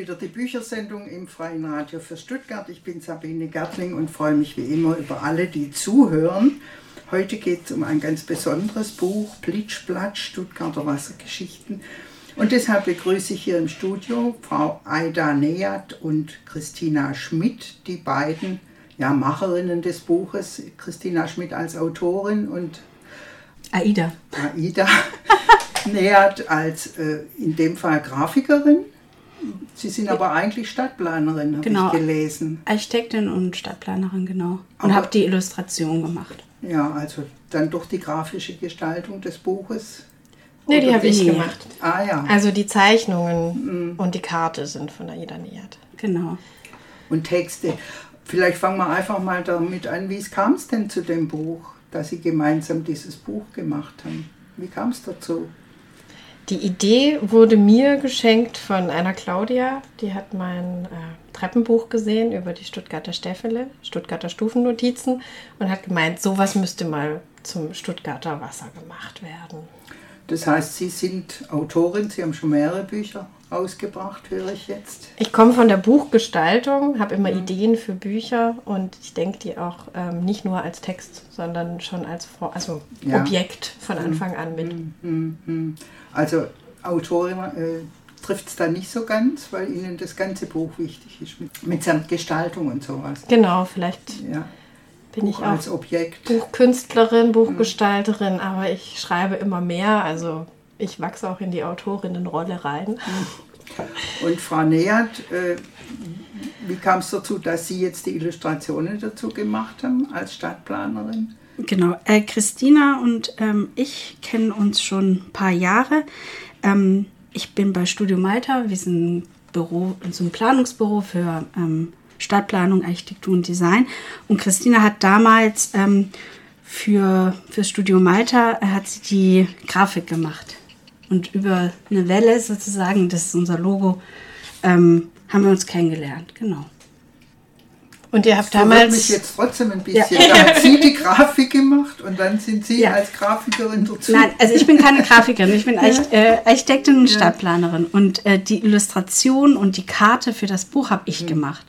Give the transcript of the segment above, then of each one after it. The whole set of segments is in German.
wieder die Büchersendung im Freien Radio für Stuttgart. Ich bin Sabine Gertling und freue mich wie immer über alle, die zuhören. Heute geht es um ein ganz besonderes Buch, Plitschplatsch, Stuttgarter Wassergeschichten. Und deshalb begrüße ich hier im Studio Frau Aida Neat und Christina Schmidt, die beiden ja, Macherinnen des Buches. Christina Schmidt als Autorin und Aida. Aida Neat als äh, in dem Fall Grafikerin. Sie sind aber eigentlich Stadtplanerin, habe Genau. ich gelesen. Architektin und Stadtplanerin, genau. Und habe die Illustration gemacht. Ja, also dann durch die grafische Gestaltung des Buches. Nee, die habe ich gemacht. Ah ja. Also die Zeichnungen und die Karte sind von Aida Niat. Genau. Und Texte. Vielleicht fangen wir einfach mal damit an, wie es kam es denn zu dem Buch, dass Sie gemeinsam dieses Buch gemacht haben? Wie kam es dazu? Die Idee wurde mir geschenkt von einer Claudia. Die hat mein äh, Treppenbuch gesehen über die Stuttgarter Stäffele, Stuttgarter Stufennotizen und hat gemeint, sowas müsste mal zum Stuttgarter Wasser gemacht werden. Das heißt, Sie sind Autorin, Sie haben schon mehrere Bücher ausgebracht, höre ich jetzt. Ich komme von der Buchgestaltung, habe immer Ideen für Bücher und ich denke die auch ähm, nicht nur als Text, sondern schon als Vor also Ja. Objekt von Anfang an mit. Mhm. Also Autorin äh, trifft es da nicht so ganz, weil Ihnen das ganze Buch wichtig ist, mit, mitsamt Gestaltung und sowas. Genau, vielleicht Ja, bin ich Buch auch als Objekt. Buchkünstlerin, Buchgestalterin, aber ich schreibe immer mehr. Also ich wachse auch in die Autorinnenrolle rein. Und Frau äh, wie kam es dazu, dass Sie jetzt die Illustrationen dazu gemacht haben als Stadtplanerin? Genau. Äh, Christina und ähm, ich kennen uns schon ein paar Jahre. Ähm, ich bin bei Studio Malta. Wir sind ein Büro, so ein Planungsbüro für ähm, Stadtplanung, Architektur und Design. Und Christina hat damals ähm, für, für Studio Malta äh, hat sie die Grafik gemacht. Und über eine Welle sozusagen, das ist unser Logo, ähm, haben wir uns kennengelernt. Genau. Und ihr habt Verwirrt mich damals, jetzt trotzdem ein bisschen. Da hat sie die Grafik gemacht und dann sind Sie Ja. als Grafikerin dazu. Nein, also ich bin keine Grafikerin, ich bin Archit äh, Architektin und Stadtplanerin. Und äh, die Illustration und die Karte für das Buch habe ich gemacht.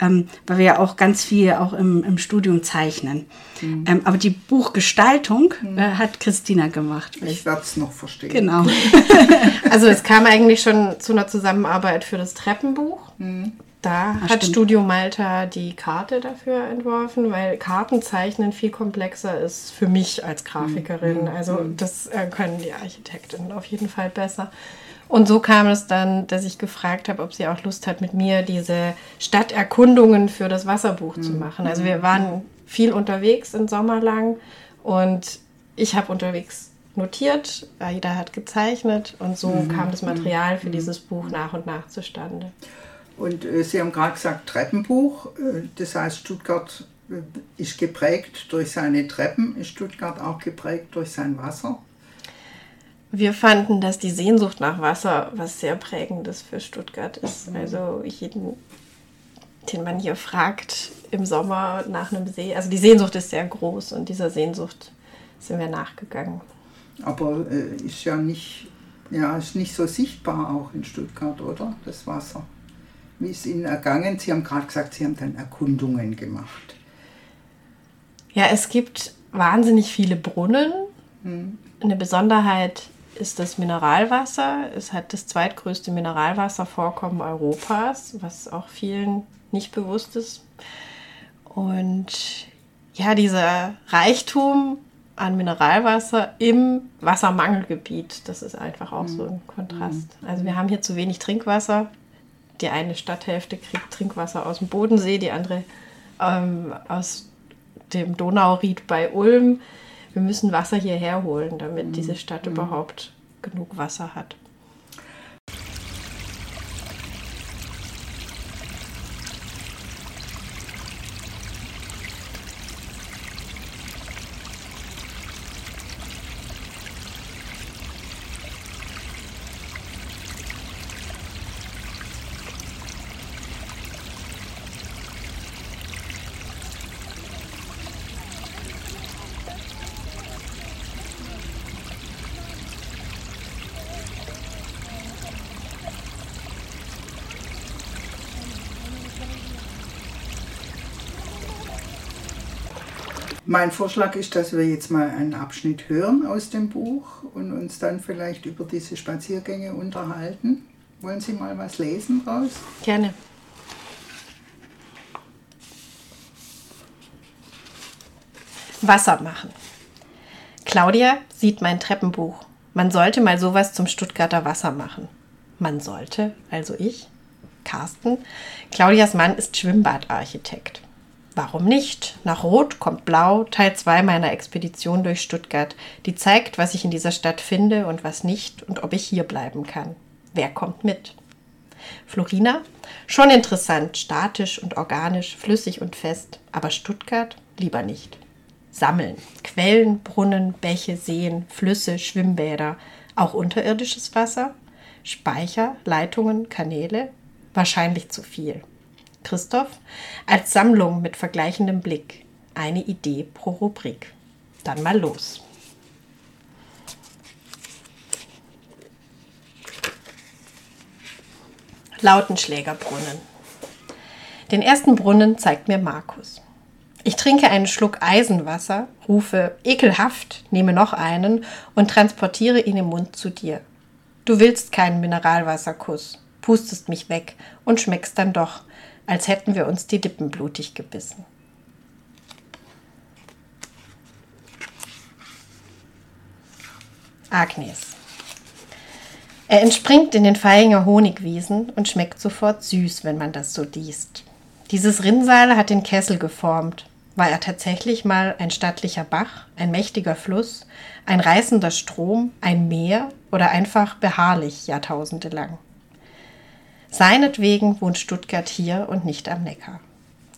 Ähm, weil wir ja auch ganz viel auch im, im Studium zeichnen. Ähm, aber die Buchgestaltung äh, hat Christina gemacht. Ich werde es noch verstehen. Genau. also es kam eigentlich schon zu einer Zusammenarbeit für das Treppenbuch. Da hat stimmt. Studio Malta die Karte dafür entworfen, weil Kartenzeichnen viel komplexer ist für mich als Grafikerin. Also das äh, können die Architektinnen auf jeden Fall besser. Und so kam es dann, dass ich gefragt habe, ob sie auch Lust hat, mit mir diese Stadterkundungen für das Wasserbuch zu machen. Also wir waren viel unterwegs im Sommer lang und ich habe unterwegs notiert, Aida hat gezeichnet und so kam das Material für dieses Buch nach und nach zustande. Und äh, Sie haben gerade gesagt, Treppenbuch. Äh, das heißt, Stuttgart äh, ist geprägt durch seine Treppen. Ist Stuttgart auch geprägt durch sein Wasser? Wir fanden, dass die Sehnsucht nach Wasser was sehr prägendes für Stuttgart ist. Also jeden, den man hier fragt im Sommer nach einem See, also die Sehnsucht ist sehr groß und dieser Sehnsucht sind wir nachgegangen. Aber äh, ist ja nicht, ja, ist nicht so sichtbar auch in Stuttgart, oder? Das Wasser. Wie ist Ihnen ergangen? Sie haben gerade gesagt, Sie haben dann Erkundungen gemacht. Ja, es gibt wahnsinnig viele Brunnen. Eine Besonderheit ist das Mineralwasser. Es hat das zweitgrößte Mineralwasservorkommen Europas, was auch vielen nicht bewusst ist. Und ja, dieser Reichtum an Mineralwasser im Wassermangelgebiet, das ist einfach auch so ein Kontrast. Also wir haben hier zu wenig Trinkwasser. Die eine Stadthälfte kriegt Trinkwasser aus dem Bodensee, die andere ähm, aus dem Donauried bei Ulm. Wir müssen Wasser hierher holen, damit diese Stadt überhaupt genug Wasser hat. Mein Vorschlag ist, dass wir jetzt mal einen Abschnitt hören aus dem Buch und uns dann vielleicht über diese Spaziergänge unterhalten. Wollen Sie mal was lesen raus? Gerne. Wasser machen. Claudia sieht mein Treppenbuch. Man sollte mal sowas zum Stuttgarter Wasser machen. Man sollte, also ich. Carsten. Claudias Mann ist Schwimmbadarchitekt. Warum nicht? Nach Rot kommt Blau, Teil 2 meiner Expedition durch Stuttgart, die zeigt, was ich in dieser Stadt finde und was nicht und ob ich hier bleiben kann. Wer kommt mit? Florina? Schon interessant, statisch und organisch, flüssig und fest, aber Stuttgart lieber nicht sammeln. Quellen, Brunnen, Bäche, Seen, Flüsse, Schwimmbäder, auch unterirdisches Wasser, Speicher, Leitungen, Kanäle, wahrscheinlich zu viel. Christoph, als Sammlung mit vergleichendem Blick. Eine Idee pro Rubrik. Dann mal los. Lautenschlägerbrunnen. Den ersten Brunnen zeigt mir Markus. Ich trinke einen Schluck Eisenwasser, rufe ekelhaft, nehme noch einen und transportiere ihn im Mund zu dir. Du willst keinen Mineralwasserkuss, pustest mich weg und schmeckst dann doch, als hätten wir uns die Lippen blutig gebissen. Agnes. Er entspringt in den Feinger Honigwiesen und schmeckt sofort süß, wenn man das so liest. Dieses Rinnsal hat den Kessel geformt, war er tatsächlich mal ein stattlicher Bach, ein mächtiger Fluss, ein reißender Strom, ein Meer oder einfach beharrlich jahrtausendelang? Seinetwegen wohnt Stuttgart hier und nicht am Neckar.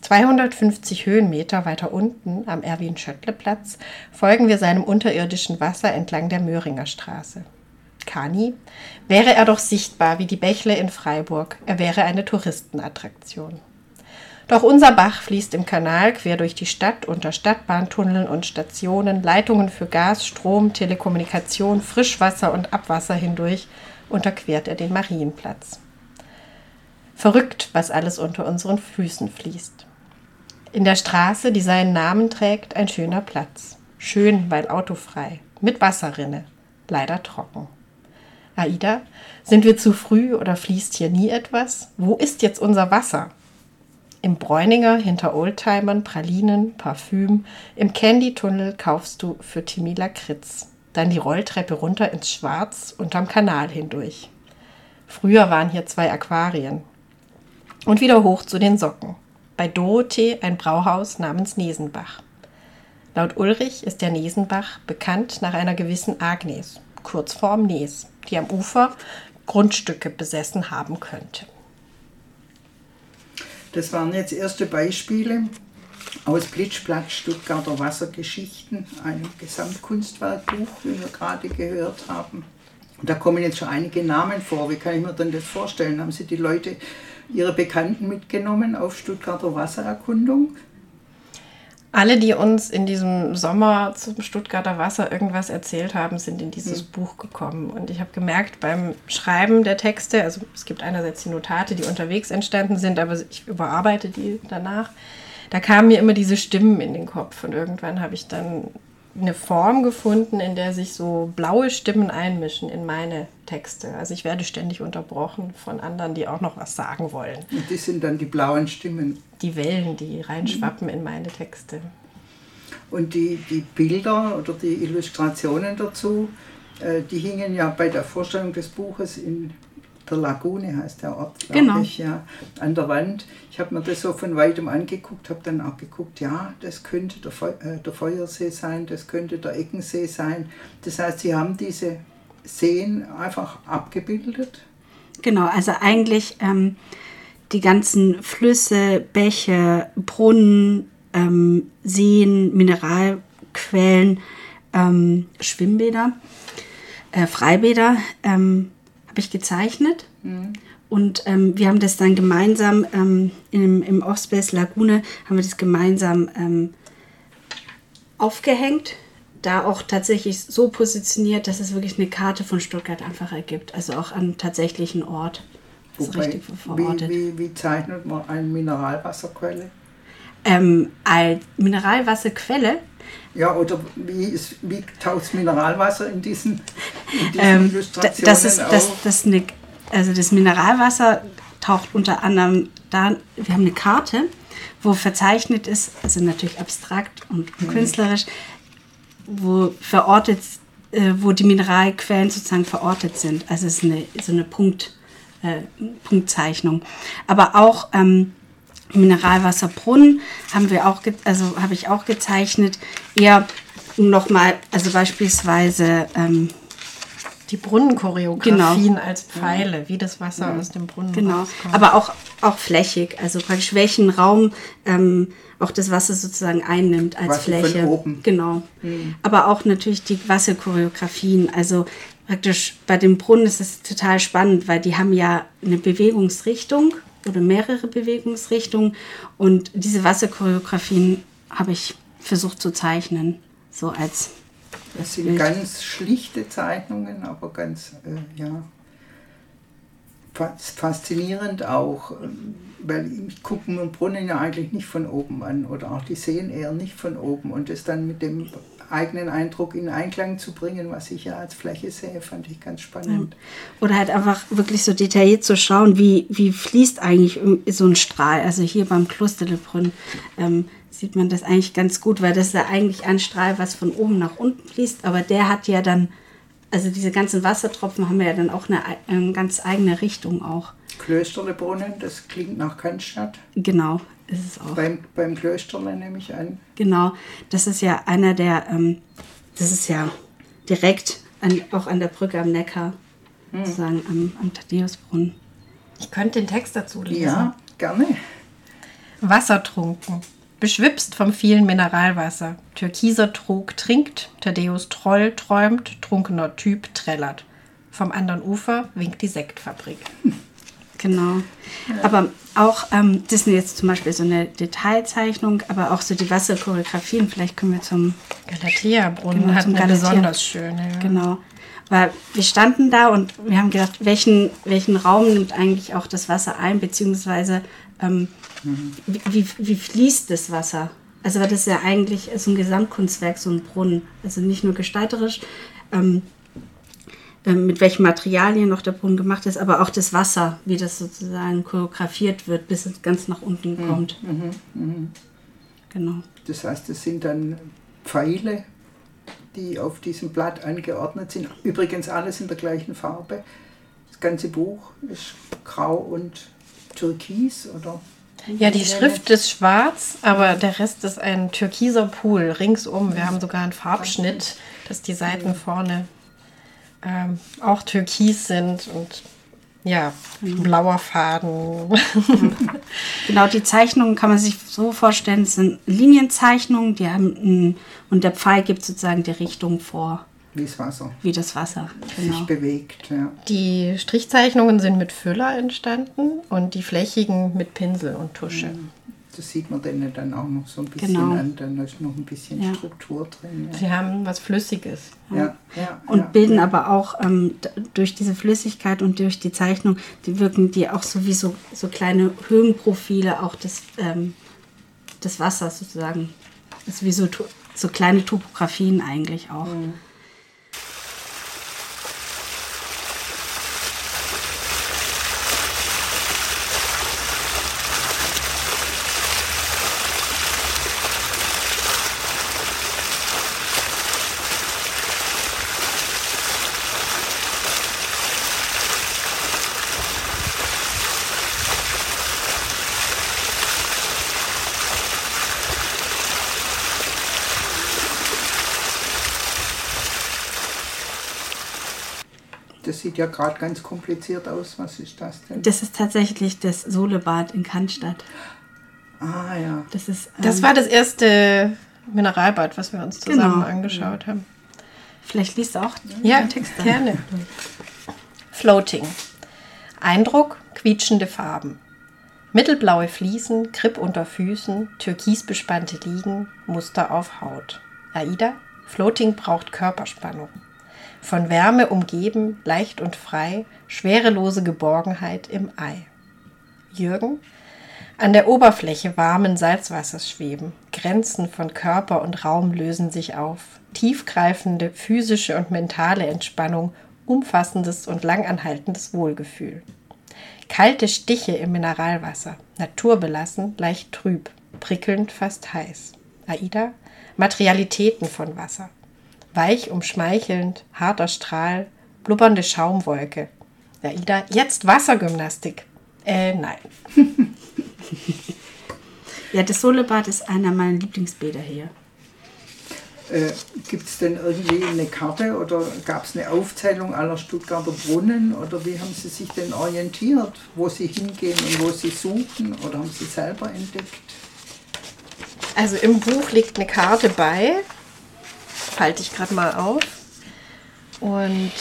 250 Höhenmeter weiter unten am Erwin-Schöttle-Platz folgen wir seinem unterirdischen Wasser entlang der Möhringer Straße. Kani, wäre er doch sichtbar wie die Bächle in Freiburg, er wäre eine Touristenattraktion. Doch unser Bach fließt im Kanal quer durch die Stadt unter Stadtbahntunneln und Stationen, Leitungen für Gas, Strom, Telekommunikation, Frischwasser und Abwasser hindurch unterquert er den Marienplatz. Verrückt, was alles unter unseren Füßen fließt. In der Straße, die seinen Namen trägt, ein schöner Platz. Schön, weil autofrei, mit Wasserrinne, leider trocken. Aida, sind wir zu früh oder fließt hier nie etwas? Wo ist jetzt unser Wasser? Im Bräuninger hinter Oldtimern Pralinen, Parfüm. Im Candy-Tunnel kaufst du für Timmy Lakritz. Dann die Rolltreppe runter ins Schwarz unterm Kanal hindurch. Früher waren hier zwei Aquarien. Und wieder hoch zu den Socken. Bei Dorothee ein Brauhaus namens Nesenbach. Laut Ulrich ist der Nesenbach bekannt nach einer gewissen Agnes, Kurzform Nes, die am Ufer Grundstücke besessen haben könnte. Das waren jetzt erste Beispiele aus Blitzblatt Stuttgarter Wassergeschichten, einem Gesamtkunstwerkbuch, wie wir gerade gehört haben. Da kommen jetzt schon einige Namen vor. Wie kann ich mir denn das vorstellen? Haben Sie die Leute, Ihre Bekannten mitgenommen auf Stuttgarter Wassererkundung? Alle, die uns in diesem Sommer zum Stuttgarter Wasser irgendwas erzählt haben, sind in dieses mhm. Buch gekommen. Und ich habe gemerkt beim Schreiben der Texte, also es gibt einerseits die Notate, die unterwegs entstanden sind, aber ich überarbeite die danach. Da kamen mir immer diese Stimmen in den Kopf. Und irgendwann habe ich dann eine Form gefunden, in der sich so blaue Stimmen einmischen in meine Texte. Also ich werde ständig unterbrochen von anderen, die auch noch was sagen wollen. Und die sind dann die blauen Stimmen. Die Wellen, die reinschwappen in meine Texte. Und die, die Bilder oder die Illustrationen dazu, äh, die hingen ja bei der Vorstellung des Buches in der Lagune heißt der Ort, genau. ich, ja, an der Wand. Ich habe mir das so von weitem angeguckt, habe dann auch geguckt, ja, das könnte der, Fe äh, der Feuersee sein, das könnte der Eckensee sein. Das heißt, Sie haben diese Seen einfach abgebildet? Genau, also eigentlich ähm, die ganzen Flüsse, Bäche, Brunnen, ähm, Seen, Mineralquellen, ähm, Schwimmbäder, äh, Freibäder ähm, habe ich gezeichnet. Mhm. Und ähm, wir haben das dann gemeinsam ähm, im, im Ostbase Lagune haben wir das gemeinsam ähm, aufgehängt. Da auch tatsächlich so positioniert, dass es wirklich eine Karte von Stuttgart einfach ergibt. Also auch an tatsächlichen Ort. Wobei, wie, wie, wie zeichnet man eine Mineralwasserquelle? Ähm, als Mineralwasserquelle. Ja, oder wie, ist, wie taucht Mineralwasser in diesen, in diesen Ähm, Illustrationen das ist auf? das, das eine, also das Mineralwasser taucht unter anderem da. Wir haben eine Karte, wo verzeichnet ist, also natürlich abstrakt und Mhm. künstlerisch, wo verortet, äh, wo die Mineralquellen sozusagen verortet sind. Also es ist eine, so eine Punkt, äh, Punktzeichnung. Aber auch ähm, Mineralwasserbrunnen haben wir auch, also habe ich auch gezeichnet. Eher um nochmal, also beispielsweise ähm, Die Brunnenchoreografien Genau. als Pfeile, wie das Wasser aus dem Brunnen Genau, rauskommt. aber auch, auch flächig, also praktisch welchen Raum ähm, auch das Wasser sozusagen einnimmt als von Fläche. oben. Genau. Aber auch natürlich die Wasserchoreografien. Also praktisch bei dem Brunnen ist es total spannend, weil die haben ja eine Bewegungsrichtung oder mehrere Bewegungsrichtungen und diese Wasserchoreografien habe ich versucht zu zeichnen, so als Das sind Bild. ganz schlichte Zeichnungen, aber ganz, äh, ja, fas- faszinierend auch, ähm, weil ich gucke mir Brunnen ja eigentlich nicht von oben an oder auch die sehen eher nicht von oben und das dann mit dem eigenen Eindruck in Einklang zu bringen, was ich ja als Fläche sehe, fand ich ganz spannend. Oder halt einfach wirklich so detailliert zu schauen, wie, wie fließt eigentlich so ein Strahl. Also hier beim Klosterlebrunn ähm, sieht man das eigentlich ganz gut, weil das ist ja eigentlich ein Strahl, was von oben nach unten fließt, aber der hat ja dann, also diese ganzen Wassertropfen haben ja dann auch eine, ei- eine ganz eigene Richtung auch. Klösterlebrunnen, das klingt nach Cannstatt. Genau, ist es auch. Beim, beim Klösterle nehme ich an. Genau, das ist ja einer der, ähm, das ist ja direkt an, auch an der Brücke am Neckar, sozusagen am, am Thaddäusbrunnen. Ich könnte den Text dazu lesen. Ja, gerne. Wassertrunken. Beschwipst vom vielen Mineralwasser. Türkiser Trog trinkt, Thaddeus Troll träumt, trunkener Typ trällert. Vom anderen Ufer winkt die Sektfabrik. Genau. Aber auch, ähm, das ist jetzt zum Beispiel so eine Detailzeichnung, aber auch so die Wasserchoreografien, vielleicht können wir zum, Galatea-Brunnen Genau, hat eine Galatea. besonders schöne. Ja. genau. Weil wir standen da und wir haben gedacht, welchen, welchen Raum nimmt eigentlich auch das Wasser ein, beziehungsweise ähm, wie, wie, wie fließt das Wasser? Also das ist ja eigentlich so ein Gesamtkunstwerk, so ein Brunnen. Also nicht nur gestalterisch, ähm, ähm, mit welchen Materialien noch der Brunnen gemacht ist, aber auch das Wasser, wie das sozusagen choreografiert wird, bis es ganz nach unten kommt. Genau. Das heißt, es sind dann Pfeile, die auf diesem Blatt angeordnet sind. Übrigens alles in der gleichen Farbe. Das ganze Buch ist grau und türkis oder Ja, die Schrift ist schwarz, aber der Rest ist ein türkiser Pool ringsum. Wir haben sogar einen Farbschnitt, dass die Seiten vorne ähm, auch türkis sind und ja, blauer Faden. Genau, die Zeichnungen kann man sich so vorstellen, es sind Linienzeichnungen, die haben ein, und der Pfeil gibt sozusagen die Richtung vor, wie das Wasser wie das Wasser. Genau. sich bewegt. Ja. Die Strichzeichnungen sind mit Füller entstanden und die flächigen mit Pinsel und Tusche. Das sieht man denen dann auch noch so ein bisschen Genau. an. Dann ist noch ein bisschen Ja. Struktur drin. Sie haben was Flüssiges. Ja, ja, ja, Und ja. bilden aber auch ähm, durch diese Flüssigkeit und durch die Zeichnung, die wirken die auch so wie so, so kleine Höhenprofile auch des, ähm, des Wassers sozusagen. Das ist wie so, so kleine Topografien eigentlich auch. Das sieht ja gerade ganz kompliziert aus. Was ist das denn? Das ist tatsächlich das Solebad in Cannstatt. Ah ja. Das ist ähm, Das war das erste Mineralbad, was wir uns zusammen Genau. angeschaut haben. Vielleicht liest du auch Ja, den Text. gerne. Floating. Eindruck, quietschende Farben. Mittelblaue Fliesen, Kripp unter Füßen, türkisbespannte Liegen, Muster auf Haut. Aida, Floating braucht Körperspannung. Von Wärme umgeben, leicht und frei, schwerelose Geborgenheit im Ei. Jürgen, An der Oberfläche warmen Salzwassers schweben. Grenzen von Körper und Raum lösen sich auf. Tiefgreifende physische und mentale Entspannung, umfassendes und langanhaltendes Wohlgefühl. Kalte Stiche im Mineralwasser, naturbelassen, leicht trüb, prickelnd, fast heiß. Aida, Materialitäten von Wasser. Weich umschmeichelnd, harter Strahl, blubbernde Schaumwolke. Aida, jetzt Wassergymnastik. Äh, nein. ja, das Solebad ist einer meiner Lieblingsbäder hier. Äh, Gibt es denn irgendwie eine Karte oder gab es eine Aufzählung aller Stuttgarter Brunnen oder wie haben Sie sich denn orientiert, wo Sie hingehen und wo Sie suchen oder haben Sie selber entdeckt? Also im Buch liegt eine Karte bei, halte ich gerade mal auf und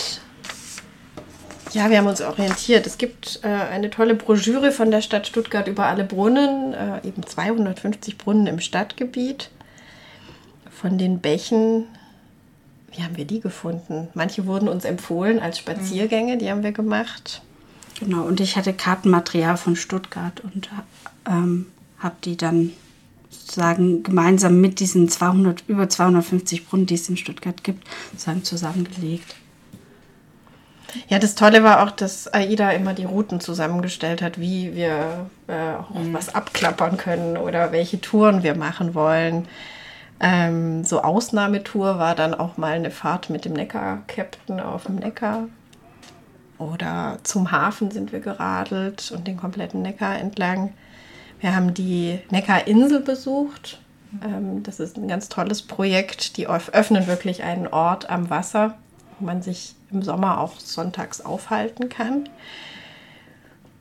ja, wir haben uns orientiert. Es gibt äh, eine tolle Broschüre von der Stadt Stuttgart über alle Brunnen, äh, eben 250 Brunnen im Stadtgebiet. Von den Bächen, wie haben wir die gefunden? Manche wurden uns empfohlen als Spaziergänge, die haben wir gemacht. Genau, und ich hatte Kartenmaterial von Stuttgart und ähm, habe die dann sozusagen gemeinsam mit diesen 200, über 250 Brunnen, die es in Stuttgart gibt, sozusagen zusammengelegt. Ja, das Tolle war auch, dass AIDA immer die Routen zusammengestellt hat, wie wir äh, auch mhm. was abklappern können oder welche Touren wir machen wollen. Ähm, so Ausnahmetour war dann auch mal eine Fahrt mit dem Neckar-Captain auf dem Neckar. Oder zum Hafen sind wir geradelt und den kompletten Neckar entlang. Wir haben die Neckarinsel besucht. Ähm, das ist ein ganz tolles Projekt. Die öffnen wirklich einen Ort am Wasser, wo man sich im Sommer auch sonntags aufhalten kann.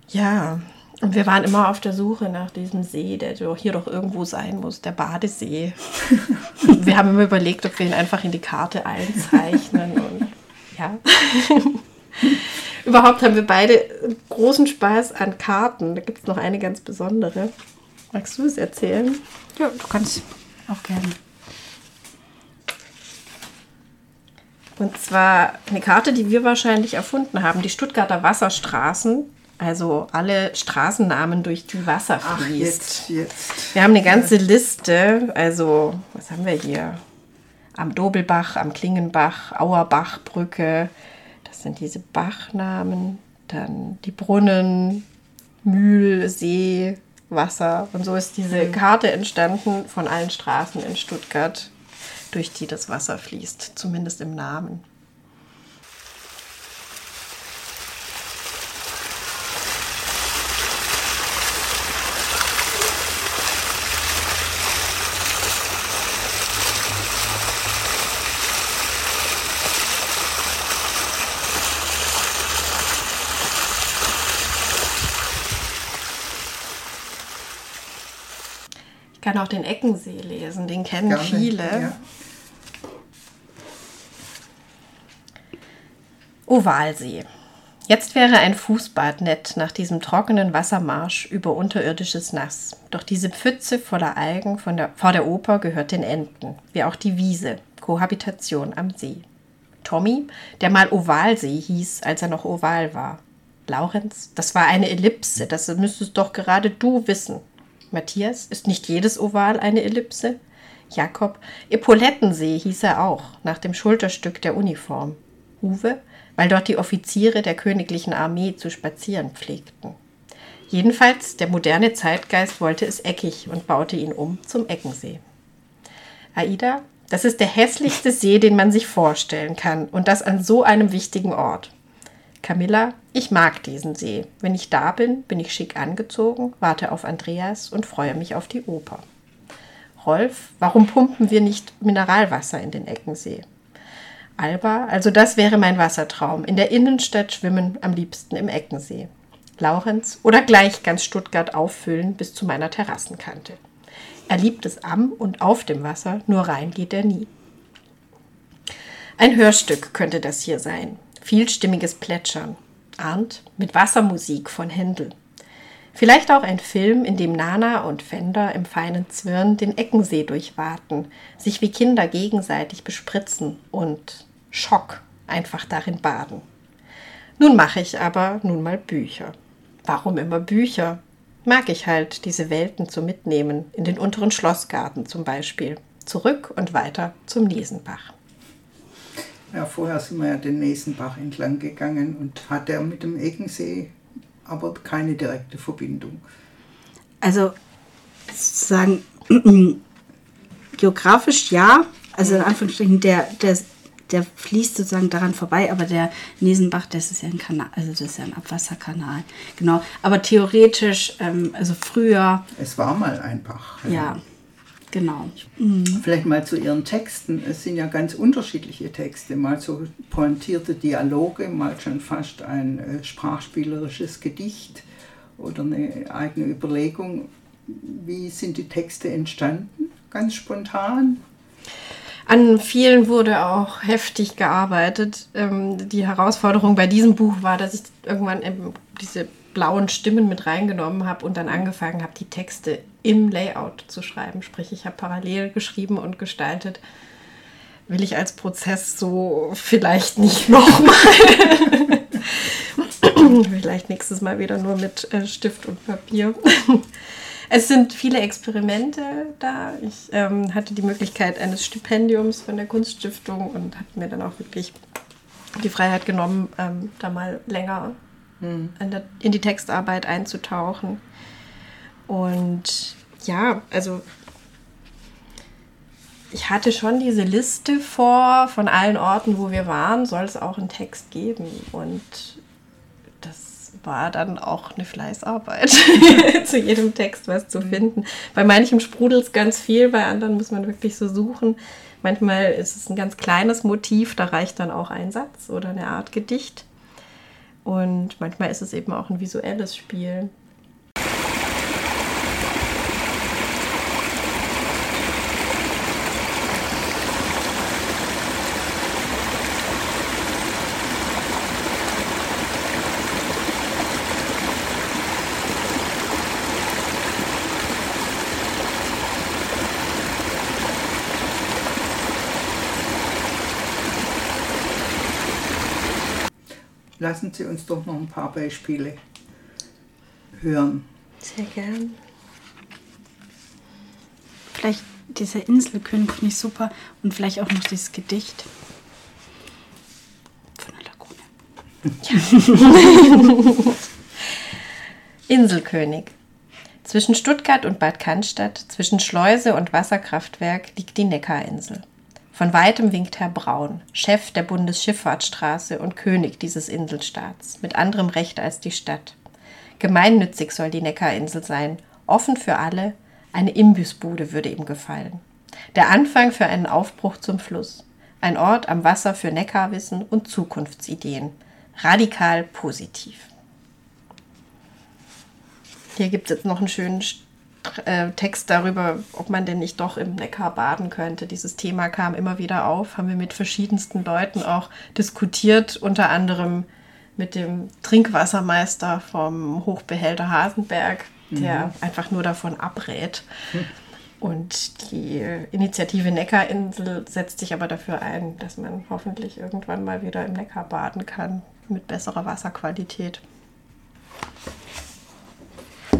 Ja, und wir waren immer auf der Suche nach diesem See, der hier doch irgendwo sein muss, der Badesee. wir haben immer überlegt, ob wir ihn einfach in die Karte einzeichnen. Und ja. Überhaupt haben wir beide großen Spaß an Karten. Da gibt es noch eine ganz besondere. Magst du es erzählen? Ja, du kannst auch gerne. Und zwar eine Karte, die wir wahrscheinlich erfunden haben, die Stuttgarter Wasserstraßen. Also alle Straßennamen, durch die Wasser fließt. Ach, jetzt, jetzt. Wir haben eine ganze Liste. Also, was haben wir hier? Am Dobelbach, am Klingenbach, Auerbachbrücke. Das sind diese Bachnamen. Dann die Brunnen, Mühl, See, Wasser. Und so ist diese mhm. Karte entstanden von allen Straßen in Stuttgart durch die das Wasser fließt, zumindest im Namen. Ich kann auch den Eckensee lesen, den kennen Gerne, viele. Ja. Ovalsee. Jetzt wäre ein Fußbad nett nach diesem trockenen Wassermarsch über unterirdisches Nass. Doch diese Pfütze voller Algen der, vor der Oper gehört den Enten, wie auch die Wiese, Kohabitation am See. Tommy, der mal Ovalsee hieß, als er noch oval war. Laurenz, das war eine Ellipse, das müsstest doch gerade du wissen. Matthias, ist nicht jedes Oval eine Ellipse? Jakob, Epaulettensee hieß er auch, nach dem Schulterstück der Uniform. Uwe, weil dort die Offiziere der königlichen Armee zu spazieren pflegten. Jedenfalls, der moderne Zeitgeist wollte es eckig und baute ihn um zum Eckensee. Aida, das ist der hässlichste See, den man sich vorstellen kann, und das an so einem wichtigen Ort. Camilla, ich mag diesen See. Wenn ich da bin, bin ich schick angezogen, warte auf Andreas und freue mich auf die Oper. Rolf, warum pumpen wir nicht Mineralwasser in den Eckensee? Alba, also das wäre mein Wassertraum. In der Innenstadt schwimmen, am liebsten im Eckensee. Laurenz oder gleich ganz Stuttgart auffüllen bis zu meiner Terrassenkante. Er liebt es am und auf dem Wasser, nur rein geht er nie. Ein Hörstück könnte das hier sein. Vielstimmiges Plätschern. Arndt mit Wassermusik von Händel. Vielleicht auch ein Film, in dem Nana und Fender im feinen Zwirn den Eckensee durchwaten, sich wie Kinder gegenseitig bespritzen und Schock einfach darin baden. Nun mache ich aber nun mal Bücher. Warum immer Bücher? mag ich halt diese Welten zu mitnehmen, in den unteren Schlossgarten zum Beispiel, zurück und weiter zum Niesenbach. Ja, vorher sind wir ja den Nesenbach entlang gegangen und hat er mit dem Eckensee aber keine direkte Verbindung. Also sagen geografisch ja, also in Anführungsstrichen der, der, der fließt sozusagen daran vorbei, aber der Nesenbach, das ist ja ein Kanal, also das ist ja ein Abwasserkanal. Genau. Aber theoretisch, ähm, also früher. Es war mal ein Bach. Ja. Genau. Vielleicht mal zu Ihren Texten. Es sind ja ganz unterschiedliche Texte. Mal so pointierte Dialoge, mal schon fast ein äh, sprachspielerisches Gedicht oder eine eigene Überlegung. Wie sind die Texte entstanden? Ganz spontan? An vielen wurde auch heftig gearbeitet. Ähm, die Herausforderung bei diesem Buch war, dass ich irgendwann eben diese blauen Stimmen mit reingenommen habe und dann angefangen habe, die Texte im Layout zu schreiben. Sprich, ich habe parallel geschrieben und gestaltet. Will ich als Prozess so vielleicht nicht nochmal. vielleicht nächstes Mal wieder nur mit äh, Stift und Papier. Es sind viele Experimente da. Ich ähm, hatte die Möglichkeit eines Stipendiums von der Kunststiftung und habe mir dann auch wirklich die Freiheit genommen, ähm, da mal länger hm. in, der, in die Textarbeit einzutauchen. Und ja, also ich hatte schon diese Liste vor von allen Orten, wo wir waren, soll es auch einen Text geben. Und das war dann auch eine Fleißarbeit, zu jedem Text was zu finden. Bei manchen sprudelt es ganz viel, bei anderen muss man wirklich so suchen. Manchmal ist es ein ganz kleines Motiv, da reicht dann auch ein Satz oder eine Art Gedicht. Und manchmal ist es eben auch ein visuelles Spiel. Lassen Sie uns doch noch ein paar Beispiele hören. Sehr gern. Vielleicht dieser Inselkönig finde ich super und vielleicht auch noch dieses Gedicht von der Lagune. Ja. Inselkönig. Zwischen Stuttgart und Bad Cannstatt, zwischen Schleuse und Wasserkraftwerk liegt die Neckarinsel. Von weitem winkt Herr Braun, Chef der Bundesschifffahrtsstraße und König dieses Inselstaats, mit anderem Recht als die Stadt. Gemeinnützig soll die Neckarinsel sein, offen für alle, eine Imbissbude würde ihm gefallen. Der Anfang für einen Aufbruch zum Fluss, ein Ort am Wasser für Neckarwissen und Zukunftsideen. Radikal positiv. Hier gibt es jetzt noch einen schönen äh, Text darüber, ob man denn nicht doch im Neckar baden könnte. Dieses Thema kam immer wieder auf, haben wir mit verschiedensten Leuten auch diskutiert, unter anderem mit dem Trinkwassermeister vom Hochbehälter Hasenberg, der mhm. einfach nur davon abrät. Mhm. Und die Initiative Neckarinsel setzt sich aber dafür ein, dass man hoffentlich irgendwann mal wieder im Neckar baden kann mit besserer Wasserqualität.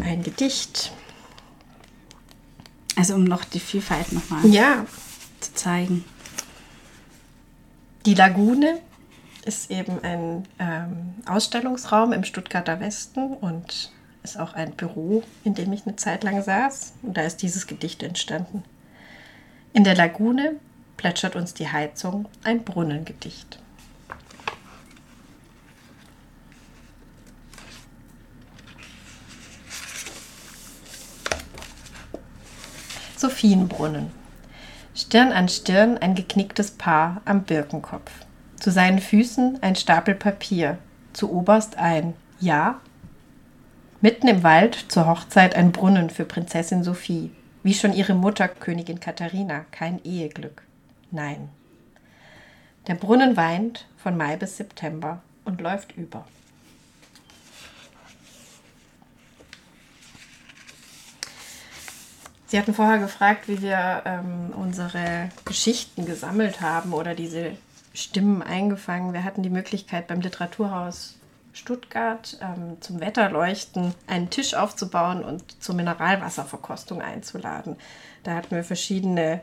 Ein Gedicht. Also um noch die Vielfalt nochmal ja. zu zeigen. Die Lagune ist eben ein ähm, Ausstellungsraum im Stuttgarter Westen und ist auch ein Büro, in dem ich eine Zeit lang saß. Und da ist dieses Gedicht entstanden. In der Lagune plätschert uns die Heizung, ein Brunnengedicht. Sophienbrunnen. Stirn an Stirn ein geknicktes Paar am Birkenkopf. Zu seinen Füßen ein Stapel Papier, zu oberst ein Ja. Mitten im Wald zur Hochzeit ein Brunnen für Prinzessin Sophie, wie schon ihre Mutter Königin Katharina, kein Eheglück. Nein. Der Brunnen weint von Mai bis September und läuft über. Sie hatten vorher gefragt, wie wir ähm, unsere Geschichten gesammelt haben oder diese Stimmen eingefangen. Wir hatten die Möglichkeit beim Literaturhaus Stuttgart ähm, zum Wetterleuchten einen Tisch aufzubauen und zur Mineralwasserverkostung einzuladen. Da hatten wir verschiedene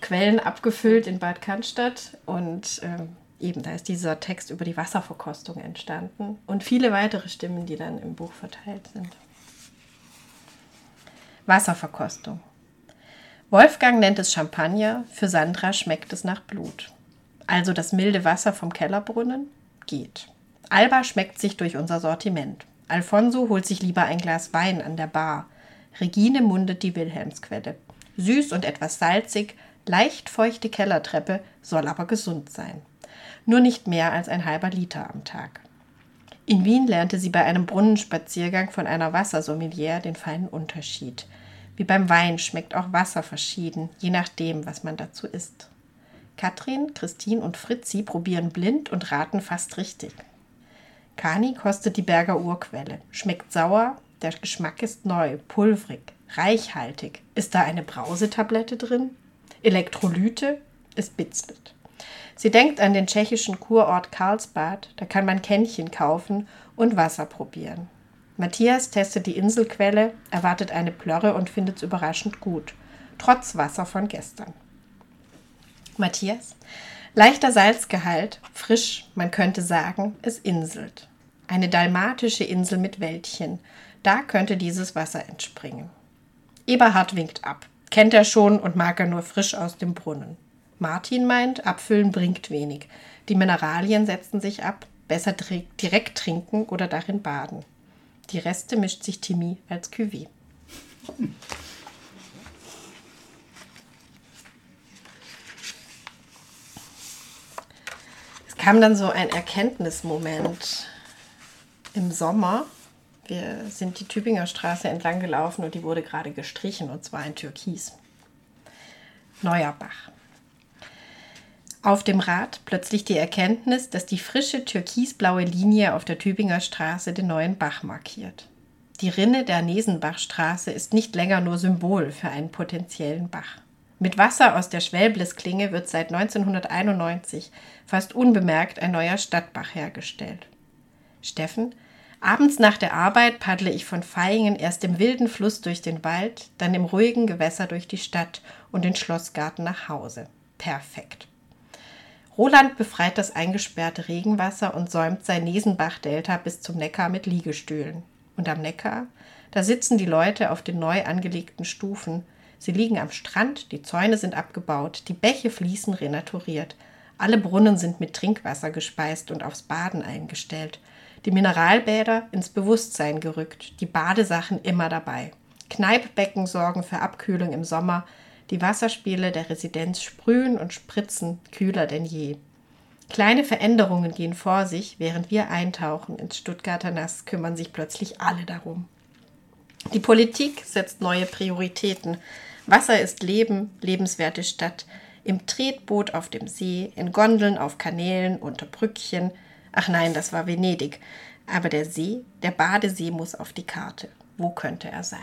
Quellen abgefüllt in Bad Cannstatt und ähm, eben da ist dieser Text über die Wasserverkostung entstanden und viele weitere Stimmen, die dann im Buch verteilt sind. Wasserverkostung. Wolfgang nennt es Champagner, für Sandra schmeckt es nach Blut. Also das milde Wasser vom Kellerbrunnen geht. Alba schmeckt sich durch unser Sortiment. Alfonso holt sich lieber ein Glas Wein an der Bar. Regine mundet die Wilhelmsquelle. Süß und etwas salzig, leicht feuchte Kellertreppe, soll aber gesund sein. Nur nicht mehr als ein halber Liter am Tag. In Wien lernte sie bei einem Brunnenspaziergang von einer Wassersommelier den feinen Unterschied. Wie beim Wein schmeckt auch Wasser verschieden, je nachdem, was man dazu isst. Katrin, Christine und Fritzi probieren blind und raten fast richtig. Kani kostet die Berger Urquelle. Schmeckt sauer, der Geschmack ist neu, pulvrig, reichhaltig. Ist da eine Brausetablette drin? Elektrolyte? Es bitzelt. Sie denkt an den tschechischen Kurort Karlsbad, da kann man Kännchen kaufen und Wasser probieren. Matthias testet die Inselquelle, erwartet eine Plörre und findet es überraschend gut, trotz Wasser von gestern. Matthias, leichter Salzgehalt, frisch, man könnte sagen, es inselt. Eine dalmatische Insel mit Wäldchen, da könnte dieses Wasser entspringen. Eberhard winkt ab, kennt er schon und mag er nur frisch aus dem Brunnen. Martin meint, abfüllen bringt wenig. Die Mineralien setzen sich ab, besser direkt trinken oder darin baden. Die Reste mischt sich Timmy als Cuvée. Es kam dann so ein Erkenntnismoment im Sommer. Wir sind die Tübinger Straße entlang gelaufen und die wurde gerade gestrichen und zwar in Türkis. Neuer Bach. Auf dem Rad plötzlich die Erkenntnis, dass die frische türkisblaue Linie auf der Tübinger Straße den neuen Bach markiert. Die Rinne der Nesenbachstraße ist nicht länger nur Symbol für einen potenziellen Bach. Mit Wasser aus der Schwelblisklinge wird seit 1991 fast unbemerkt ein neuer Stadtbach hergestellt. Steffen, abends nach der Arbeit paddle ich von Feingen erst im wilden Fluss durch den Wald, dann im ruhigen Gewässer durch die Stadt und den Schlossgarten nach Hause. Perfekt. Roland befreit das eingesperrte Regenwasser und säumt sein Nesenbach-Delta bis zum Neckar mit Liegestühlen. Und am Neckar, da sitzen die Leute auf den neu angelegten Stufen. Sie liegen am Strand, die Zäune sind abgebaut, die Bäche fließen renaturiert. Alle Brunnen sind mit Trinkwasser gespeist und aufs Baden eingestellt. Die Mineralbäder ins Bewusstsein gerückt, die Badesachen immer dabei. Kneippbecken sorgen für Abkühlung im Sommer, die Wasserspiele der Residenz sprühen und spritzen kühler denn je. Kleine Veränderungen gehen vor sich, während wir eintauchen ins Stuttgarter Nass, kümmern sich plötzlich alle darum. Die Politik setzt neue Prioritäten. Wasser ist Leben, lebenswerte Stadt, im Tretboot auf dem See, in Gondeln auf Kanälen, unter Brückchen. Ach nein, das war Venedig. Aber der See, der Badesee muss auf die Karte. Wo könnte er sein?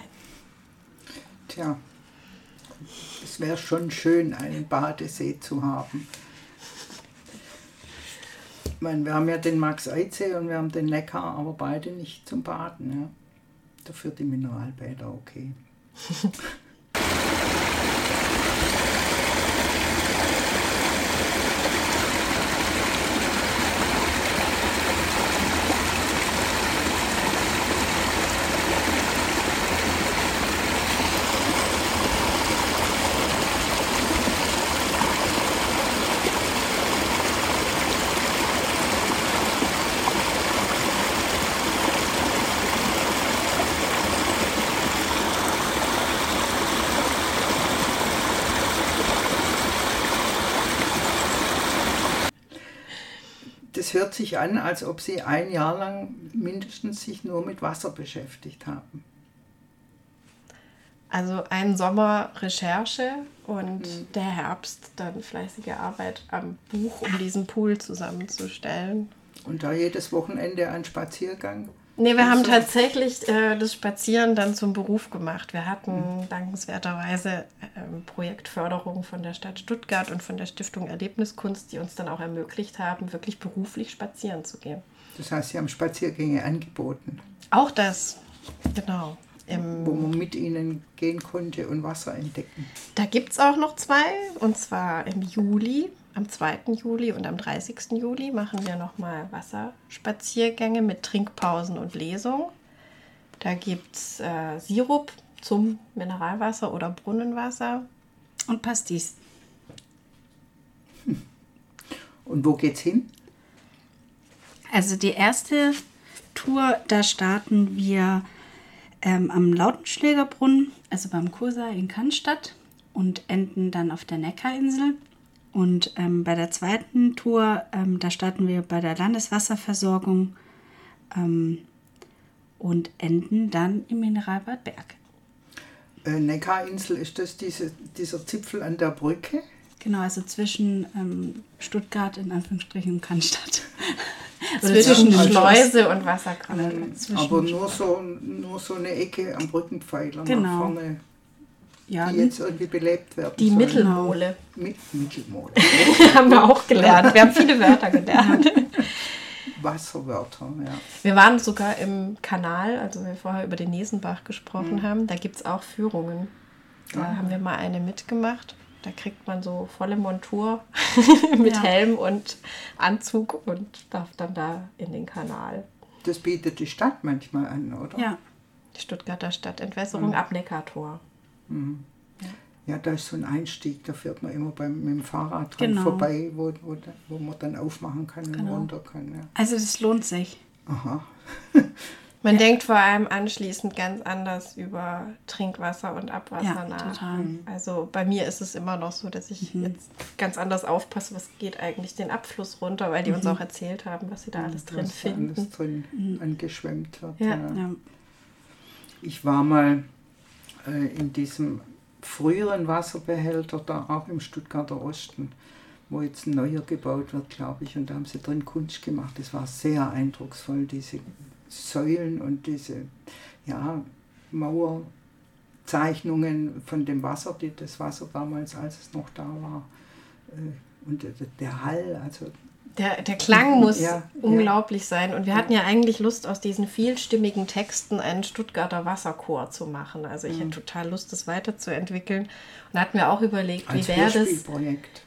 Tja, es wäre schon schön, einen Badesee zu haben. Ich meine, wir haben ja den Max-Eidsee und wir haben den Neckar, aber beide nicht zum Baden. Ja. Dafür die Mineralbäder okay. es hört sich an, als ob Sie ein Jahr lang mindestens sich nur mit Wasser beschäftigt haben. Also ein Sommer Recherche und mhm. der Herbst dann fleißige Arbeit am Buch, um diesen Pool zusammenzustellen. Und da jedes Wochenende ein Spaziergang? Nee, wir haben tatsächlich äh, das Spazieren dann zum Beruf gemacht. Wir hatten dankenswerterweise äh, Projektförderung von der Stadt Stuttgart und von der Stiftung Erlebniskunst, die uns dann auch ermöglicht haben, wirklich beruflich spazieren zu gehen. Das heißt, Sie haben Spaziergänge angeboten, Auch das, genau. Im, wo man mit Ihnen gehen konnte und Wasser entdecken. Da gibt es auch noch zwei, und zwar im Juli, am 2. Juli und am 30. Juli machen wir nochmal Wasserspaziergänge mit Trinkpausen und Lesung. Da gibt es äh, Sirup zum Mineralwasser oder Brunnenwasser. Und Pastis. Und wo geht's hin? Also die erste Tour, da starten wir ähm, am Lautenschlägerbrunnen, also beim Kursa in Cannstatt und enden dann auf der Neckarinsel. Und ähm, bei der zweiten Tour, ähm, da starten wir bei der Landeswasserversorgung ähm, und enden dann im Mineralbad Berg. Äh, Neckarinsel, ist das diese, dieser Zipfel an der Brücke? Genau, also zwischen ähm, Stuttgart in Anführungsstrichen und Cannstatt. Zwischen Also- Schleuse und Wasserkraft. Ähm, aber nur so, nur so eine Ecke am Brückenpfeiler nach Genau. vorne, ja, die jetzt irgendwie belebt werden Die soll. Mittelmole Mit Mittelmole. haben wir auch gelernt. Wir haben viele Wörter gelernt. Wasserwörter, ja. Wir waren sogar im Kanal, also wir vorher über den Nesenbach gesprochen Mhm. haben. Da gibt es auch Führungen. Da Ah. haben wir mal eine mitgemacht. Da kriegt man so volle Montur mit Ja. Helm und Anzug und darf dann da in den Kanal. Das bietet die Stadt manchmal an, oder? ja, Die Stuttgarter Mhm. Stadtentwässerung ab Neckartor. Ja, da ist so ein Einstieg, da fährt man immer beim, mit dem Fahrrad dran Genau. vorbei, wo, wo, wo man dann aufmachen kann und Genau. runter kann. Ja. also das lohnt sich. Aha. Man denkt vor allem anschließend ganz anders über Trinkwasser und Abwasser Ja, nach. total. Also bei mir ist es immer noch so, dass ich jetzt ganz anders aufpasse, was geht eigentlich den Abfluss runter, weil die uns auch erzählt haben, was sie da alles drin Was da finden. alles drin angeschwemmt wird. Ja. Ja. Ich war mal in diesem früheren Wasserbehälter da auch im Stuttgarter Osten, wo jetzt ein neuer gebaut wird, glaube ich. Und da haben sie drin Kunst gemacht. Das war sehr eindrucksvoll, diese Säulen und diese ja, Mauerzeichnungen von dem Wasser, die, das Wasser damals, als es noch da war. Äh, und der Hall, also Der, der Klang muss Ja, unglaublich sein. Und wir hatten ja eigentlich Lust, aus diesen vielstimmigen Texten einen Stuttgarter Wasserchor zu machen. Also ich hätte total Lust, das weiterzuentwickeln. Und da hatten wir auch überlegt, wie als wäre das?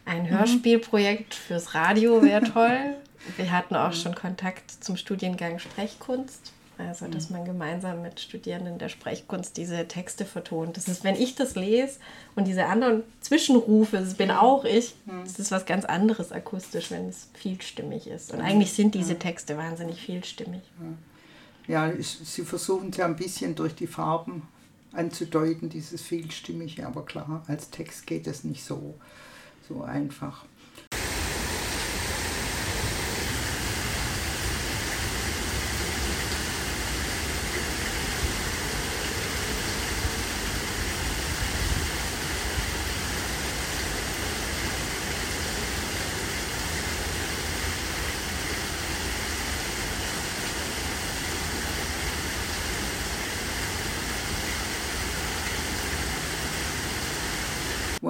Ein Hörspielprojekt fürs Radio wäre toll. Wir hatten auch schon Kontakt zum Studiengang Sprechkunst. Also, dass man gemeinsam mit Studierenden der Sprechkunst diese Texte vertont. Das ist, wenn ich das lese und diese anderen Zwischenrufe, das bin auch ich, das ist was ganz anderes akustisch, wenn es vielstimmig ist. Und eigentlich sind diese Texte wahnsinnig vielstimmig. Ja, sie versuchen es ja ein bisschen durch die Farben anzudeuten, dieses Vielstimmige, aber klar, als Text geht es nicht so, so einfach.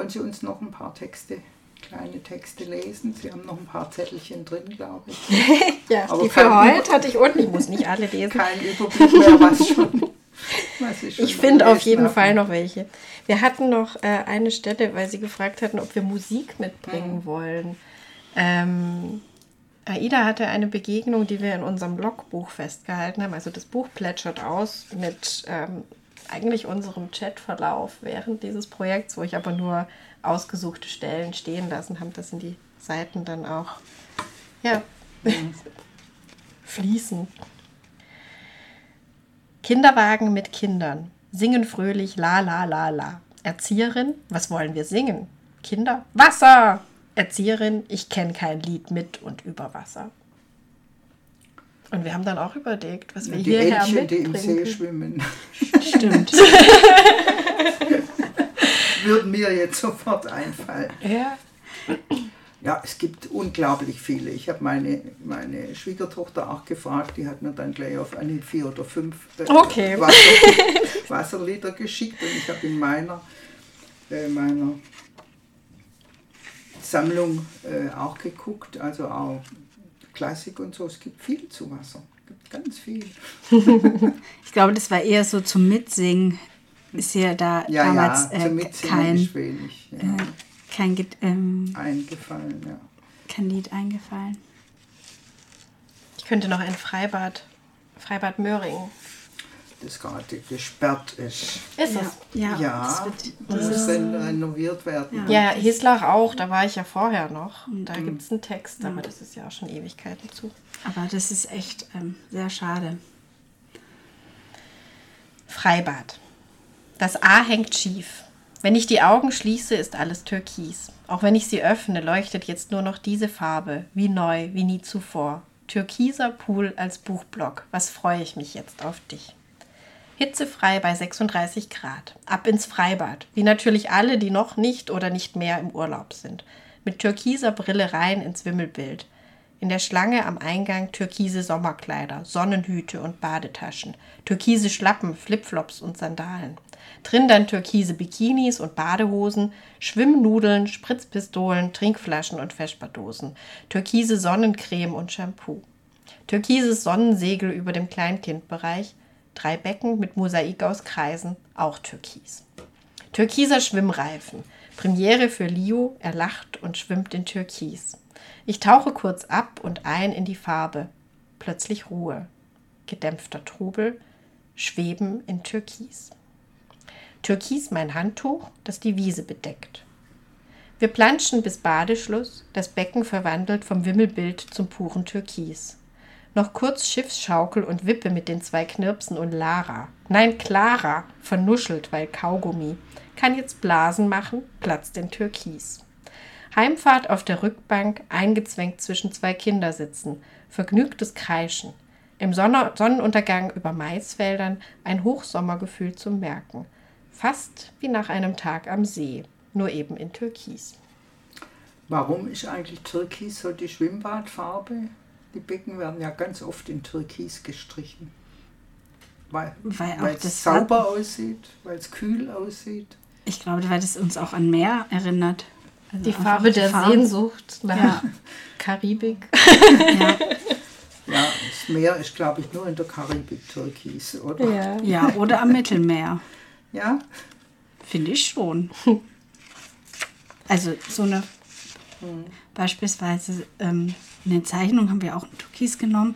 Wollen Sie uns noch ein paar Texte, kleine Texte lesen? Sie haben noch ein paar Zettelchen drin, glaube ich. Ja, Aber die für heute Über- hatte ich unten. Ich muss nicht alle lesen. Kein Überblick mehr, was schon. Was Ich finde auf jeden haben. Fall noch welche. Wir hatten noch äh, eine Stelle, weil Sie gefragt hatten, ob wir Musik mitbringen wollen. Ähm, Aida hatte eine Begegnung, die wir in unserem Logbuch festgehalten haben. Also das Buch plätschert aus mit ähm, eigentlich unserem Chatverlauf während dieses Projekts, wo ich aber nur ausgesuchte Stellen stehen lassen habe. Das sind die Seiten dann auch ja, fließen. Kinderwagen mit Kindern. Singen fröhlich la la la la. Erzieherin, was wollen wir singen? Kinder, Wasser! Erzieherin, ich kenne kein Lied mit und über Wasser. Und wir haben dann auch überlegt, was wir Die hierher Entchen, die im. See schwimmen, Stimmt. würden mir jetzt sofort einfallen. Ja, Ja, es gibt unglaublich viele. Ich habe meine, meine Schwiegertochter auch gefragt, die hat mir dann gleich auf Anhieb vier oder fünf äh, Okay. Wasser, Wasserlieder geschickt und ich habe in meiner, äh, meiner Sammlung äh, auch geguckt, also auch Klassik und so. Es gibt viel zu Wasser. Es gibt ganz viel. Ich glaube, das war eher so zum Mitsingen. Ist ja da Ja, damals ja, äh, zum Mitsingen kein, ist wenig ja, äh, kein, ähm, eingefallen. Ja. kein Lied eingefallen. Ich könnte noch ein Freibad, Freibad Möhringen. Das gerade gesperrt ist. Ist Ja, es? ja, Ja, das wird, das muss dann renoviert werden. Ja, Heslach auch, da war ich ja vorher noch. Da gibt es einen Text, aber das ist ja auch schon Ewigkeiten zu. aber das ist echt ähm, sehr schade. Freibad. Das A hängt schief. Wenn ich die Augen schließe, ist alles türkis. Auch wenn ich sie öffne, leuchtet jetzt nur noch diese Farbe, wie neu, wie nie zuvor. Türkiser Pool als Buchblock. Was freue ich mich jetzt auf dich. Hitzefrei bei 36 Grad. Ab ins Freibad. Wie natürlich alle, die noch nicht oder nicht mehr im Urlaub sind. Mit türkiser Brille rein ins Wimmelbild. In der Schlange am Eingang türkise Sommerkleider, Sonnenhüte und Badetaschen, türkise Schlappen, Flipflops und Sandalen. Drin dann türkise Bikinis und Badehosen, Schwimmnudeln, Spritzpistolen, Trinkflaschen und Vesperdosen, türkise Sonnencreme und Shampoo. Türkises Sonnensegel über dem Kleinkindbereich, drei Becken mit Mosaik aus Kreisen, auch türkis. Türkiser Schwimmreifen. Premiere für Leo, er lacht und schwimmt in Türkis. Ich tauche kurz ab und ein in die Farbe. Plötzlich Ruhe. Gedämpfter Trubel. Schweben in Türkis. Türkis mein Handtuch, das die Wiese bedeckt. Wir planschen bis Badeschluss, das Becken verwandelt vom Wimmelbild zum puren Türkis. Noch kurz Schiffsschaukel und Wippe mit den zwei Knirpsen und Lara. Nein, Clara, vernuschelt, weil Kaugummi. Kann jetzt Blasen machen, platzt in Türkis. Heimfahrt auf der Rückbank, eingezwängt zwischen zwei Kindersitzen. Vergnügtes Kreischen. Im Sonne Sonnenuntergang über Maisfeldern ein Hochsommergefühl zum Merken. Fast wie nach einem Tag am See, nur eben in Türkis. Warum ist eigentlich Türkis so die Schwimmbadfarbe? Die Becken werden ja ganz oft in Türkis gestrichen. Weil, Weil weil es sauber aussieht, weil es kühl aussieht. Ich glaube, weil das uns auch an Meer erinnert. Also Die Farbe die der Farben. Sehnsucht nach Ja. Karibik. Ja, Ja, das Meer ist, glaube ich, nur in der Karibik Türkis, oder? ja, oder am Mittelmeer. Ja? Finde ich schon. Also so eine beispielsweise ähm, eine Zeichnung haben wir auch ein Türkis genommen.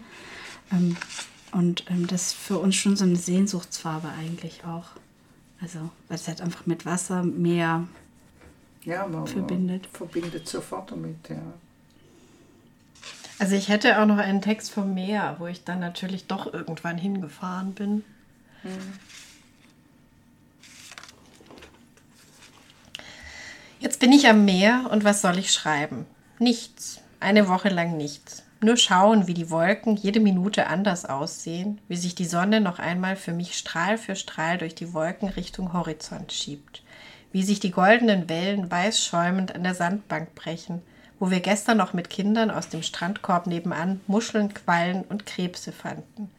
Ähm, und ähm, das ist für uns schon so eine Sehnsuchtsfarbe eigentlich auch. Also, weil es halt einfach mit Wasser, Meer. Ja, man Verbindet. verbindet sofort damit, ja. Also ich hätte auch noch einen Text vom Meer, wo ich dann natürlich doch irgendwann hingefahren bin. Jetzt bin ich am Meer und was soll ich schreiben? Nichts. Eine Woche lang nichts. Nur schauen, wie die Wolken jede Minute anders aussehen, wie sich die Sonne noch einmal für mich Strahl für Strahl durch die Wolken Richtung Horizont schiebt, wie sich die goldenen Wellen weiß schäumend an der Sandbank brechen, wo wir gestern noch mit Kindern aus dem Strandkorb nebenan Muscheln, Quallen und Krebse fanden.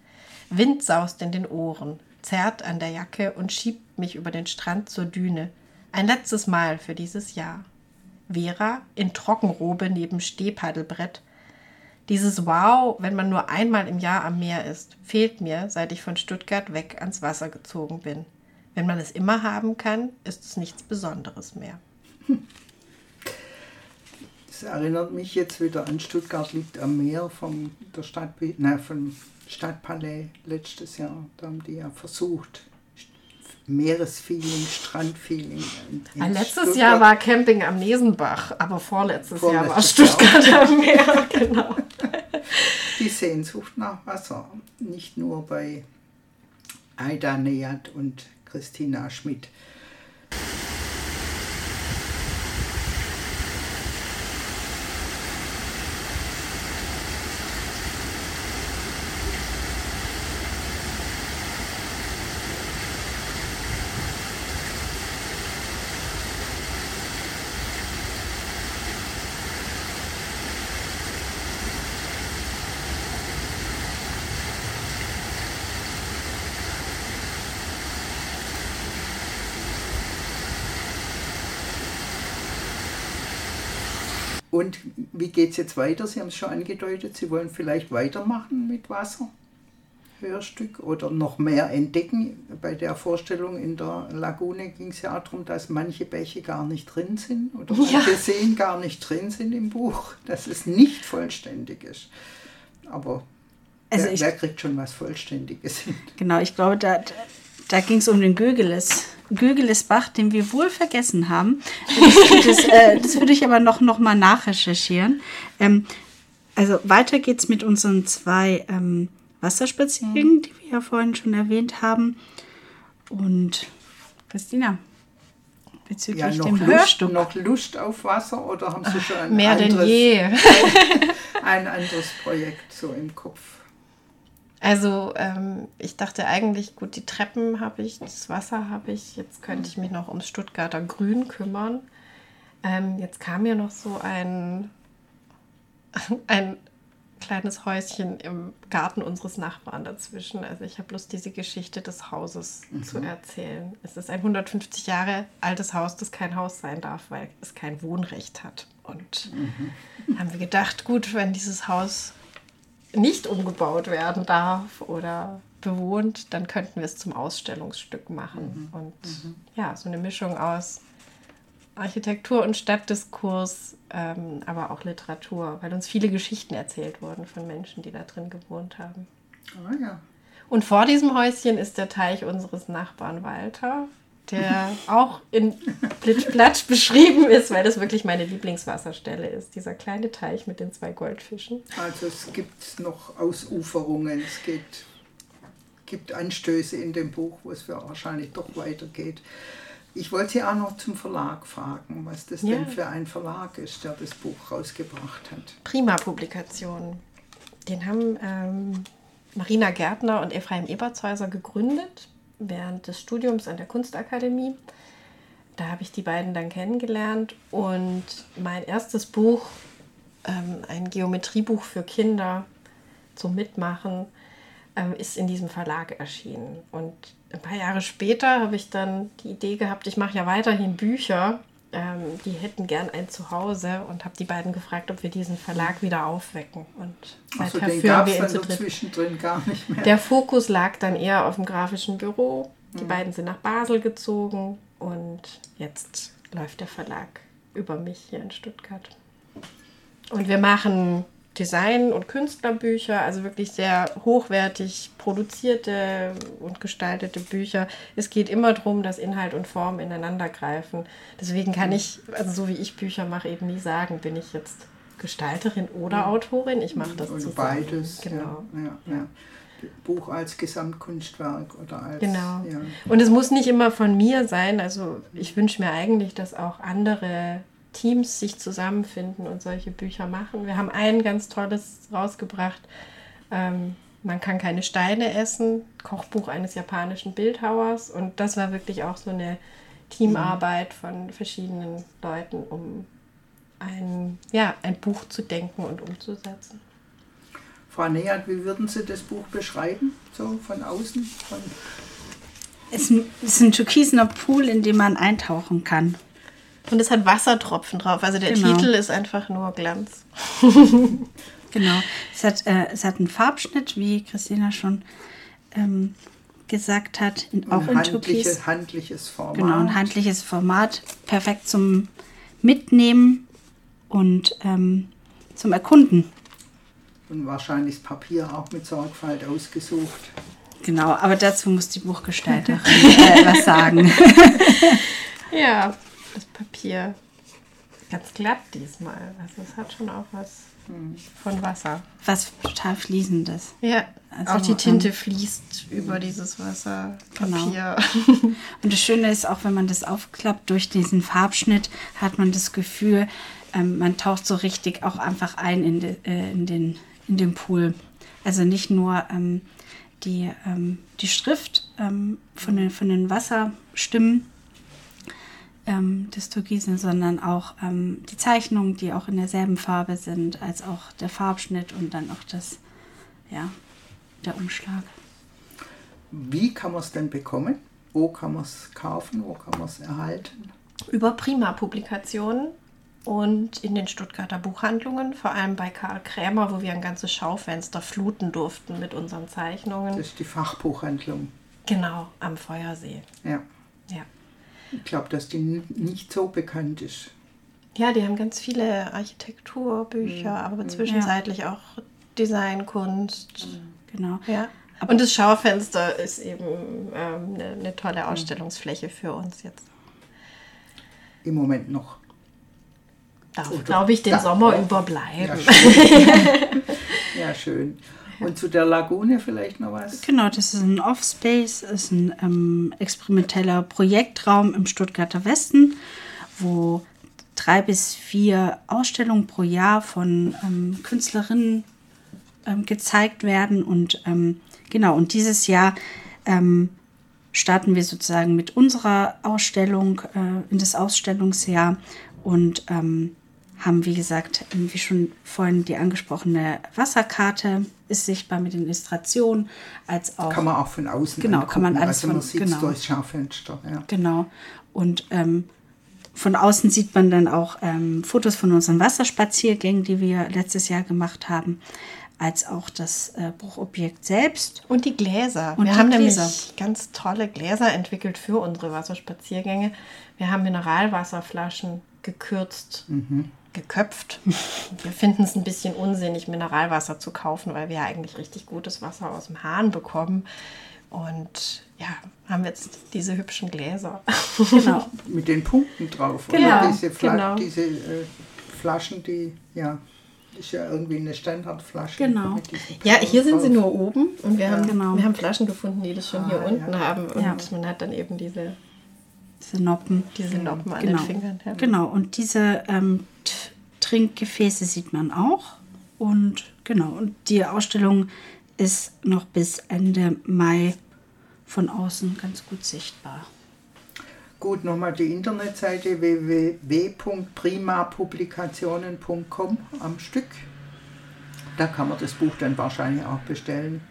Wind saust in den Ohren, zerrt an der Jacke und schiebt mich über den Strand zur Düne. Ein letztes Mal für dieses Jahr. Vera in Trockenrobe neben Stehpaddelbrett. Dieses Wow, wenn man nur einmal im Jahr am Meer ist, fehlt mir, seit ich von Stuttgart weg ans Wasser gezogen bin. Wenn man es immer haben kann, ist es nichts Besonderes mehr. Das erinnert mich jetzt wieder an Stuttgart liegt am Meer vom, der Stadt, nein, vom Stadtpalais letztes Jahr. Da haben die ja versucht, Meeresfeeling, Strandfeeling. in- in Ah, letztes Stuttgart- Jahr war Camping am Nesenbach, aber vorletztes, Jahr war Vorletztes Jahr. Stuttgart am Meer, genau. die Sehnsucht nach Wasser. Nicht nur bei Aida Neyat und Christina Schmidt. Und wie geht es jetzt weiter? Sie haben es schon angedeutet, Sie wollen vielleicht weitermachen mit Wasser. Hörstück oder noch mehr entdecken. Bei der Vorstellung in der Lagune ging es ja darum, dass manche Bäche gar nicht drin sind oder Ja. manche Seen gar nicht drin sind im Buch, dass es nicht vollständig ist. Aber Also wer, ich- wer kriegt schon was Vollständiges hin? Genau, ich glaube, da, da ging es um den Gögeles, Gögelesbach, den wir wohl vergessen haben. Das, das, äh, das würde ich aber noch, noch mal nachrecherchieren. Ähm, also weiter geht's mit unseren zwei ähm, Wasserspaziergängen, die wir ja vorhin schon erwähnt haben. Und Christina, bezüglich Ja, noch dem Lust, Hörstück. noch Lust auf Wasser oder haben Sie schon ein, Mehr denn anderes, je. ein anderes Projekt so im Kopf? Also ähm, ich dachte eigentlich, gut, die Treppen habe ich, das Wasser habe ich, jetzt könnte ich mich noch ums Stuttgarter Grün kümmern. Ähm, jetzt kam mir noch so ein, ein kleines Häuschen im Garten unseres Nachbarn dazwischen. Also ich habe Lust, diese Geschichte des Hauses zu erzählen. Es ist ein 150 Jahre altes Haus, das kein Haus sein darf, weil es kein Wohnrecht hat. Und haben wir gedacht, gut, wenn dieses Haus nicht umgebaut werden darf oder bewohnt, dann könnten wir es zum Ausstellungsstück machen. Und ja, so eine Mischung aus Architektur und Stadtdiskurs, ähm, aber auch Literatur, weil uns viele Geschichten erzählt wurden von Menschen, die da drin gewohnt haben. Ah ja. Und vor diesem Häuschen ist der Teich unseres Nachbarn Walter, der auch in Plitsch-Platsch beschrieben ist, weil das wirklich meine Lieblingswasserstelle ist. Dieser kleine Teich mit den zwei Goldfischen. Also es gibt noch Ausuferungen, es geht, gibt Anstöße in dem Buch, wo es wahrscheinlich doch weitergeht. Ich wollte Sie auch noch zum Verlag fragen, was das Ja. denn für ein Verlag ist, der das Buch rausgebracht hat. Prima-Publikation. Den haben ähm, Marina Gärtner und Ephraim Ebertshäuser gegründet während des Studiums an der Kunstakademie. Da habe ich die beiden dann kennengelernt und mein erstes Buch, ähm, ein Geometriebuch für Kinder zum Mitmachen, ähm, ist in diesem Verlag erschienen. Und ein paar Jahre später habe ich dann die Idee gehabt, ich mache ja weiterhin Bücher, ähm, die hätten gern ein Zuhause und habe die beiden gefragt, ob wir diesen Verlag wieder aufwecken. Und Also den gab es dann zwischendrin gar nicht mehr. Der Fokus lag dann eher auf dem grafischen Büro. Die beiden sind nach Basel gezogen und jetzt läuft der Verlag über mich hier in Stuttgart. Und wir machen Design- und Künstlerbücher, also wirklich sehr hochwertig produzierte und gestaltete Bücher. Es geht immer darum, dass Inhalt und Form ineinander greifen. Deswegen kann ich, also so wie ich Bücher mache, eben nie sagen, bin ich jetzt Gestalterin oder Autorin. Ich mache das Oder zusammen. beides. Genau. Ja, ja. Buch als Gesamtkunstwerk oder als. Genau. Und es muss nicht immer von mir sein. Also ich wünsche mir eigentlich, dass auch andere Teams sich zusammenfinden und solche Bücher machen. Wir haben ein ganz tolles rausgebracht. Ähm, man kann keine Steine essen. Kochbuch eines japanischen Bildhauers. Und das war wirklich auch so eine Teamarbeit von verschiedenen Leuten, um ein, ja, ein Buch zu denken und umzusetzen. Frau Nehat, wie würden Sie das Buch beschreiben? So von außen? Von Es ist ein- es ist ein türkisener Pool, in dem man eintauchen kann. Und es hat Wassertropfen drauf. Also der Genau. Titel ist einfach nur Glanz. Genau. Es hat, äh, es hat einen Farbschnitt, wie Christina schon ähm, gesagt hat, in, auch ein in Türkis. handliche, handliches Format. Genau, ein handliches Format. Perfekt zum Mitnehmen und ähm, zum Erkunden. Und wahrscheinlich das Papier auch mit Sorgfalt ausgesucht. Genau, aber dazu muss die Buchgestalterin äh, was sagen. Ja, das Papier ganz glatt diesmal. Also es hat schon auch was von Wasser. Was total Fließendes. Ja, Also, auch die Tinte fließt über dieses Genau. Wasserpapier. Und das Schöne ist auch, wenn man das aufklappt, durch diesen Farbschnitt hat man das Gefühl, ähm, man taucht so richtig auch einfach ein in, de, äh, in, den, in den Pool. Also nicht nur ähm, die, ähm, die Schrift ähm, von, den, von den Wasserstimmen ähm, des Türkisen, sondern auch ähm, die Zeichnungen, die auch in derselben Farbe sind, als auch der Farbschnitt und dann auch das, ja, der Umschlag. Wie kann man es denn bekommen? Wo kann man es kaufen? Wo kann man es erhalten? Über Prima-Publikationen. und in den Stuttgarter Buchhandlungen, vor allem bei Karl Krämer, wo wir ein ganzes Schaufenster fluten durften mit unseren Zeichnungen. Das ist die Fachbuchhandlung. Genau, am Feuersee. Ja. Ja. Ich glaube, dass die nicht so bekannt ist. Ja, die haben ganz viele Architekturbücher, aber zwischenzeitlich auch Designkunst. Genau. Ja. Und das Schaufenster ist eben ähm, eine, eine tolle Ausstellungsfläche für uns jetzt. Im Moment noch. Darf, glaube ich, den Sommer Ja, überbleiben. schön. ja, schön. Und zu der Lagune vielleicht noch was? Genau, das ist ein Offspace, ist ein ähm, experimenteller Projektraum im Stuttgarter Westen, wo drei bis vier Ausstellungen pro Jahr von ähm, Künstlerinnen ähm, gezeigt werden. Und ähm, genau, und dieses Jahr ähm, starten wir sozusagen mit unserer Ausstellung äh, in das Ausstellungsjahr und ähm, haben, wie gesagt, wie schon vorhin die angesprochene Wasserkarte ist sichtbar mit den Illustrationen, als auch Kann man auch von außen Genau, kann man angucken. alles Also man von- sieht genau. durchs Schaufenster. Ja. Genau. Und ähm, von außen sieht man dann auch ähm, Fotos von unseren Wasserspaziergängen, die wir letztes Jahr gemacht haben, als auch das äh, Buchobjekt selbst. Und die Gläser. Und wir die haben Gläser. nämlich ganz tolle Gläser entwickelt für unsere Wasserspaziergänge. Wir haben Mineralwasserflaschen gekürzt, geköpft. Wir finden es ein bisschen unsinnig, Mineralwasser zu kaufen, weil wir ja eigentlich richtig gutes Wasser aus dem Hahn bekommen. Und ja, haben jetzt diese hübschen Gläser. Genau. Mit den Punkten drauf. Genau, Oder? Diese, Fla genau. diese äh, Flaschen, die, ja, ist ja irgendwie eine Standardflasche. Genau. Ja, hier sind sie nur oben und wir, haben, Genau. wir haben Flaschen gefunden, die das schon hier Ah, unten ja. haben. Und Ja. man hat dann eben diese, Diese Noppen. diese Noppen an Genau. den Fingern. Ja. Genau. Und diese ähm, Trinkgefäße sieht man auch. Und genau. Und die Ausstellung ist noch bis Ende Mai von außen ganz gut sichtbar. Gut, nochmal die Internetseite www.primapublikationen.com am Stück. Da kann man das Buch dann wahrscheinlich auch bestellen.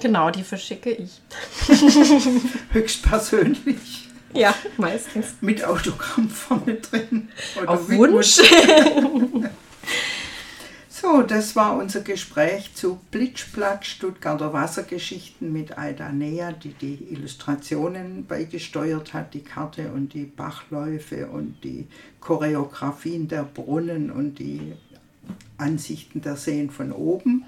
Genau, die verschicke ich. Höchstpersönlich. Ja, meistens. Mit Autogramm vorne drin. Oder Auf Wunsch. So, das war unser Gespräch zu Blitschblatt Stuttgarter Wassergeschichten mit Aida Nea, die die Illustrationen beigesteuert hat, die Karte und die Bachläufe und die Choreografien der Brunnen und die Ansichten der Seen von oben.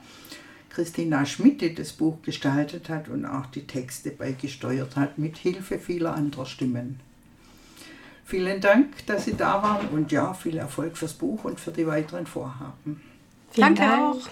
Christina Schmidt, die das Buch gestaltet hat und auch die Texte beigesteuert hat, mit Hilfe vieler anderer Stimmen. Vielen Dank, dass Sie da waren und ja, viel Erfolg fürs Buch und für die weiteren Vorhaben. Vielen Danke Dank. auch.